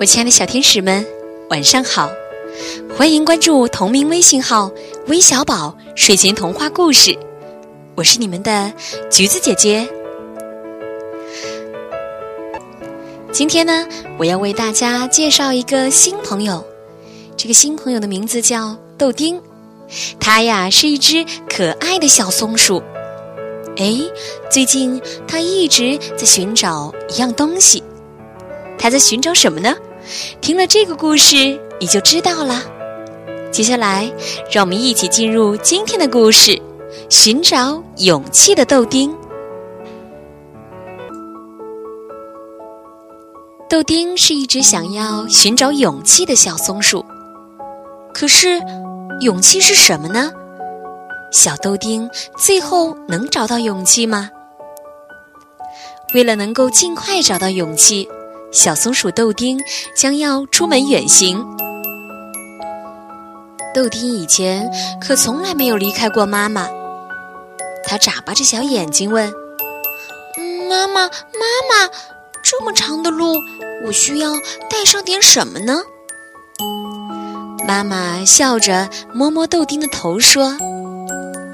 我亲爱的小天使们，晚上好！欢迎关注同名微信号“微小宝睡前童话故事”，我是你们的橘子姐姐。今天呢，我要为大家介绍一个新朋友。这个新朋友的名字叫豆丁，它呀是一只可爱的小松鼠。哎，最近他一直在寻找一样东西。他在寻找什么呢？听了这个故事，你就知道了。接下来，让我们一起进入今天的故事：寻找勇气的豆丁。豆丁是一只想要寻找勇气的小松鼠。可是，勇气是什么呢？小豆丁最后能找到勇气吗？为了能够尽快找到勇气。小松鼠豆丁将要出门远行。豆丁以前可从来没有离开过妈妈。他眨巴着小眼睛问：“妈妈，妈妈，这么长的路，我需要带上点什么呢？”妈妈笑着摸摸豆丁的头说：“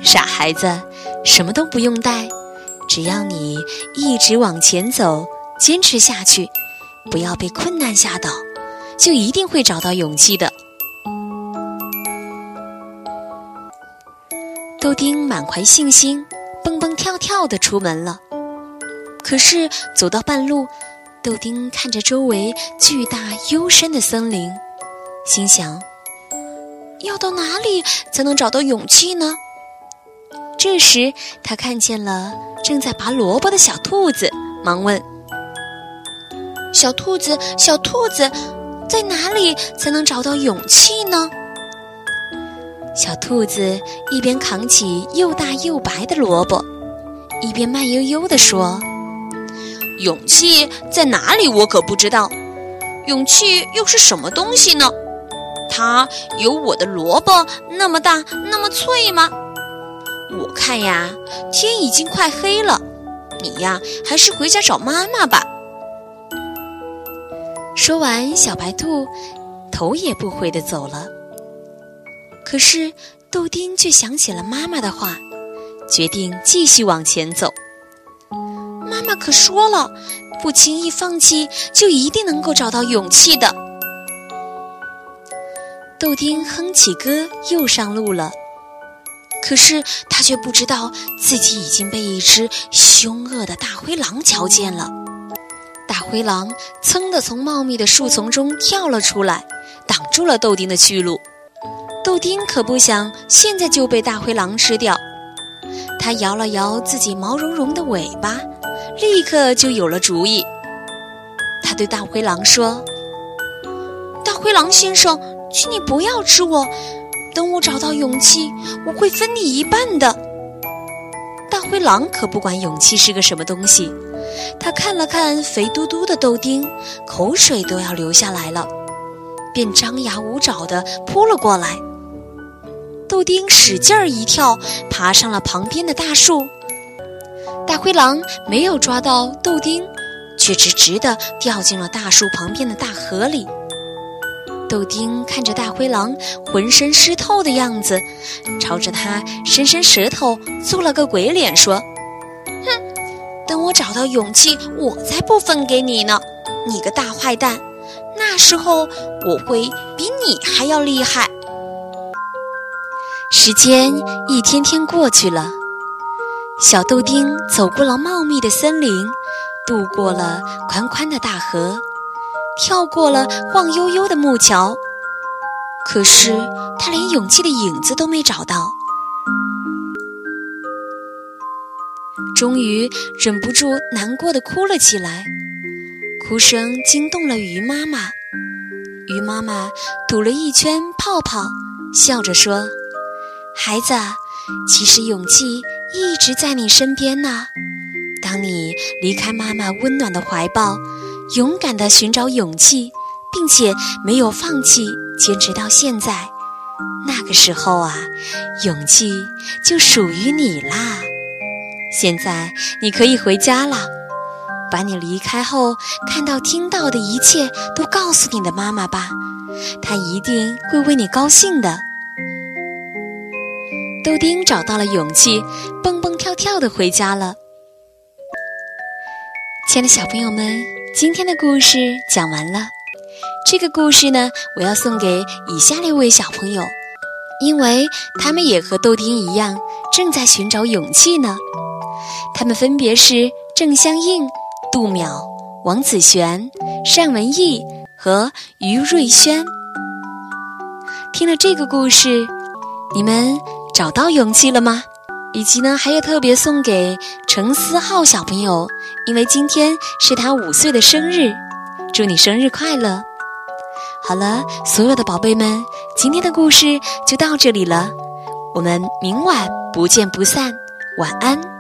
傻孩子，什么都不用带，只要你一直往前走，坚持下去。”不要被困难吓倒，就一定会找到勇气的。豆丁满怀信心，蹦蹦跳跳的出门了。可是走到半路，豆丁看着周围巨大幽深的森林，心想：要到哪里才能找到勇气呢？这时，他看见了正在拔萝卜的小兔子，忙问。小兔子，小兔子，在哪里才能找到勇气呢？小兔子一边扛起又大又白的萝卜，一边慢悠悠地说：“勇气在哪里？我可不知道。勇气又是什么东西呢？它有我的萝卜那么大，那么脆吗？我看呀，天已经快黑了，你呀，还是回家找妈妈吧。”说完，小白兔头也不回地走了。可是豆丁却想起了妈妈的话，决定继续往前走。妈妈可说了，不轻易放弃，就一定能够找到勇气的。豆丁哼起歌，又上路了。可是他却不知道自己已经被一只凶恶的大灰狼瞧见了。大灰狼噌地从茂密的树丛中跳了出来，挡住了豆丁的去路。豆丁可不想现在就被大灰狼吃掉，他摇了摇自己毛茸茸的尾巴，立刻就有了主意。他对大灰狼说：“大灰狼先生，请你不要吃我，等我找到勇气，我会分你一半的。”大灰狼可不管勇气是个什么东西。他看了看肥嘟嘟的豆丁，口水都要流下来了，便张牙舞爪地扑了过来。豆丁使劲儿一跳，爬上了旁边的大树。大灰狼没有抓到豆丁，却直直地掉进了大树旁边的大河里。豆丁看着大灰狼浑身湿透的样子，朝着他伸伸舌头，做了个鬼脸，说。哼等我找到勇气，我才不分给你呢！你个大坏蛋，那时候我会比你还要厉害。时间一天天过去了，小豆丁走过了茂密的森林，渡过了宽宽的大河，跳过了晃悠悠的木桥，可是他连勇气的影子都没找到。终于忍不住难过的哭了起来，哭声惊动了鱼妈妈。鱼妈妈吐了一圈泡泡，笑着说：“孩子，其实勇气一直在你身边呢。当你离开妈妈温暖的怀抱，勇敢地寻找勇气，并且没有放弃，坚持到现在，那个时候啊，勇气就属于你啦。”现在你可以回家了，把你离开后看到、听到的一切都告诉你的妈妈吧，她一定会为你高兴的。豆丁找到了勇气，蹦蹦跳跳的回家了。亲爱的小朋友们，今天的故事讲完了。这个故事呢，我要送给以下六位小朋友，因为他们也和豆丁一样，正在寻找勇气呢。他们分别是郑香应、杜淼、王子璇、单文义和于瑞轩。听了这个故事，你们找到勇气了吗？以及呢，还要特别送给程思浩小朋友，因为今天是他五岁的生日，祝你生日快乐！好了，所有的宝贝们，今天的故事就到这里了，我们明晚不见不散，晚安。